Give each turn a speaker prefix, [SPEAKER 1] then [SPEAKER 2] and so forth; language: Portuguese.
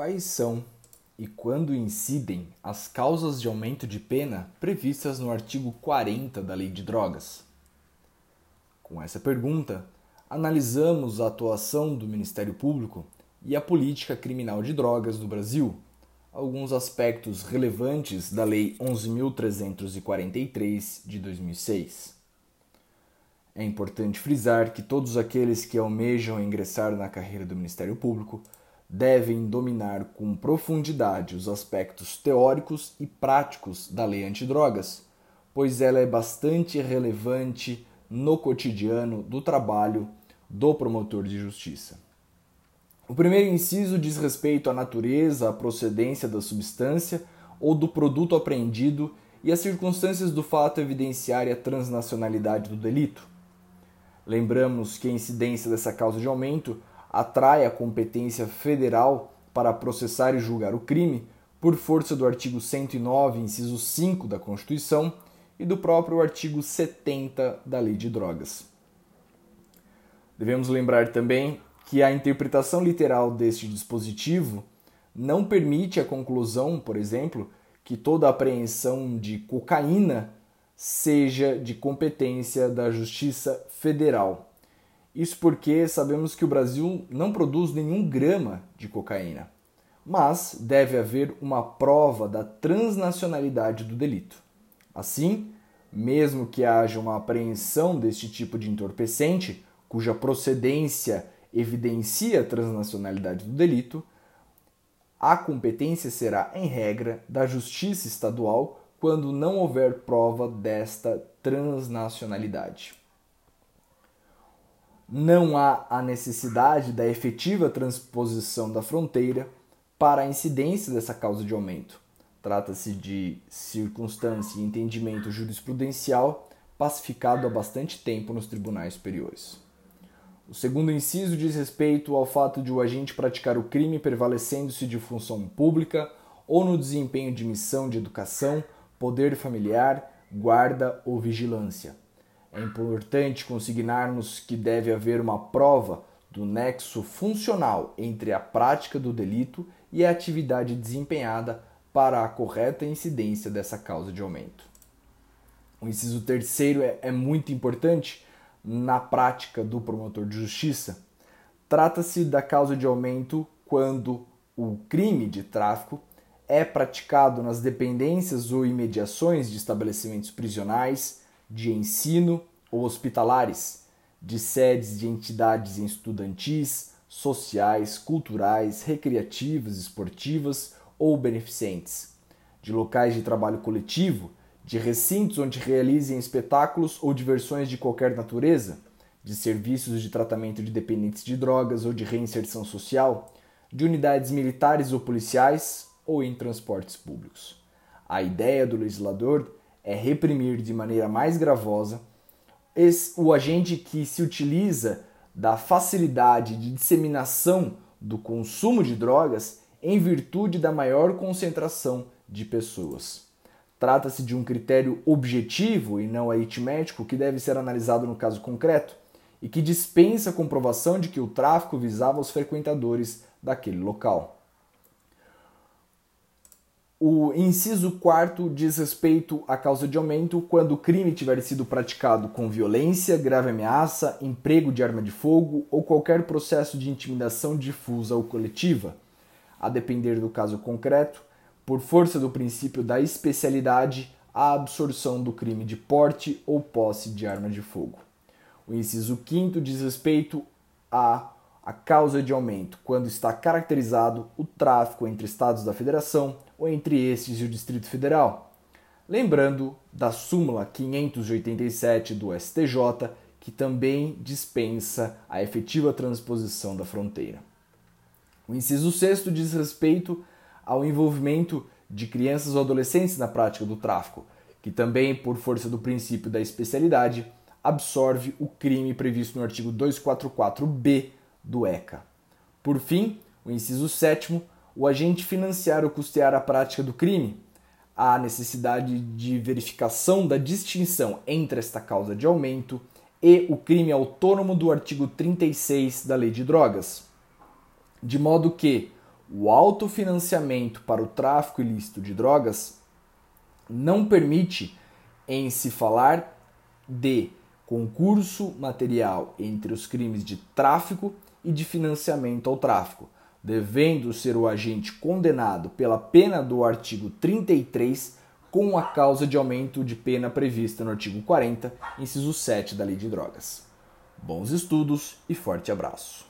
[SPEAKER 1] Quais são e quando incidem as causas de aumento de pena previstas no artigo 40 da Lei de Drogas? Com essa pergunta, analisamos a atuação do Ministério Público e a política criminal de drogas no Brasil, alguns aspectos relevantes da Lei 11.343 de 2006. É importante frisar que todos aqueles que almejam ingressar na carreira do Ministério Público devem dominar com profundidade os aspectos teóricos e práticos da lei antidrogas, pois ela é bastante relevante no cotidiano do trabalho do promotor de justiça. O primeiro inciso diz respeito à natureza, à procedência da substância ou do produto apreendido e as circunstâncias do fato evidenciarem a transnacionalidade do delito. Lembramos que a incidência dessa causa de aumento atrai a competência federal para processar e julgar o crime por força do artigo 109, inciso 5 da Constituição e do próprio artigo 70 da Lei de Drogas. Devemos lembrar também que a interpretação literal deste dispositivo não permite a conclusão, por exemplo, que toda apreensão de cocaína seja de competência da Justiça Federal. Isso porque sabemos que o Brasil não produz nenhum grama de cocaína, mas deve haver uma prova da transnacionalidade do delito. Assim, mesmo que haja uma apreensão deste tipo de entorpecente, cuja procedência evidencia a transnacionalidade do delito, a competência será, em regra, da Justiça Estadual quando não houver prova desta transnacionalidade não há a necessidade da efetiva transposição da fronteira para a incidência dessa causa de aumento. Trata-se de circunstância e entendimento jurisprudencial pacificado há bastante tempo nos tribunais superiores. O segundo inciso diz respeito ao fato de o agente praticar o crime prevalecendo-se de função pública ou no desempenho de missão de educação, poder familiar, guarda ou vigilância é importante consignarmos que deve haver uma prova do nexo funcional entre a prática do delito e a atividade desempenhada para a correta incidência dessa causa de aumento. O inciso terceiro é, é muito importante na prática do promotor de justiça. Trata-se da causa de aumento quando o crime de tráfico é praticado nas dependências ou imediações de estabelecimentos prisionais, de ensino ou hospitalares, de sedes de entidades estudantis, sociais, culturais, recreativas, esportivas ou beneficentes, de locais de trabalho coletivo, de recintos onde realizem espetáculos ou diversões de qualquer natureza, de serviços de tratamento de dependentes de drogas ou de reinserção social, de unidades militares ou policiais ou em transportes públicos. A ideia do legislador é reprimir de maneira mais gravosa esse, o agente que se utiliza da facilidade de disseminação do consumo de drogas em virtude da maior concentração de pessoas. Trata-se de um critério objetivo e não aritmético que deve ser analisado no caso concreto e que dispensa a comprovação de que o tráfico visava os frequentadores daquele local. O inciso quarto diz respeito à causa de aumento quando o crime tiver sido praticado com violência, grave ameaça, emprego de arma de fogo ou qualquer processo de intimidação difusa ou coletiva, a depender do caso concreto, por força do princípio da especialidade, a absorção do crime de porte ou posse de arma de fogo. O inciso quinto diz respeito à a causa de aumento quando está caracterizado o tráfico entre estados da federação ou entre estes e o Distrito Federal. Lembrando da súmula 587 do STJ, que também dispensa a efetiva transposição da fronteira. O inciso 6 diz respeito ao envolvimento de crianças ou adolescentes na prática do tráfico, que também, por força do princípio da especialidade, absorve o crime previsto no artigo 244b do ECA. Por fim, o inciso 7 o agente financiar ou custear a prática do crime, há necessidade de verificação da distinção entre esta causa de aumento e o crime autônomo do artigo 36 da Lei de Drogas, de modo que o autofinanciamento para o tráfico ilícito de drogas não permite em se falar de concurso material entre os crimes de tráfico e de financiamento ao tráfico, devendo ser o agente condenado pela pena do artigo 33 com a causa de aumento de pena prevista no artigo 40, inciso 7 da Lei de Drogas. Bons estudos e forte abraço.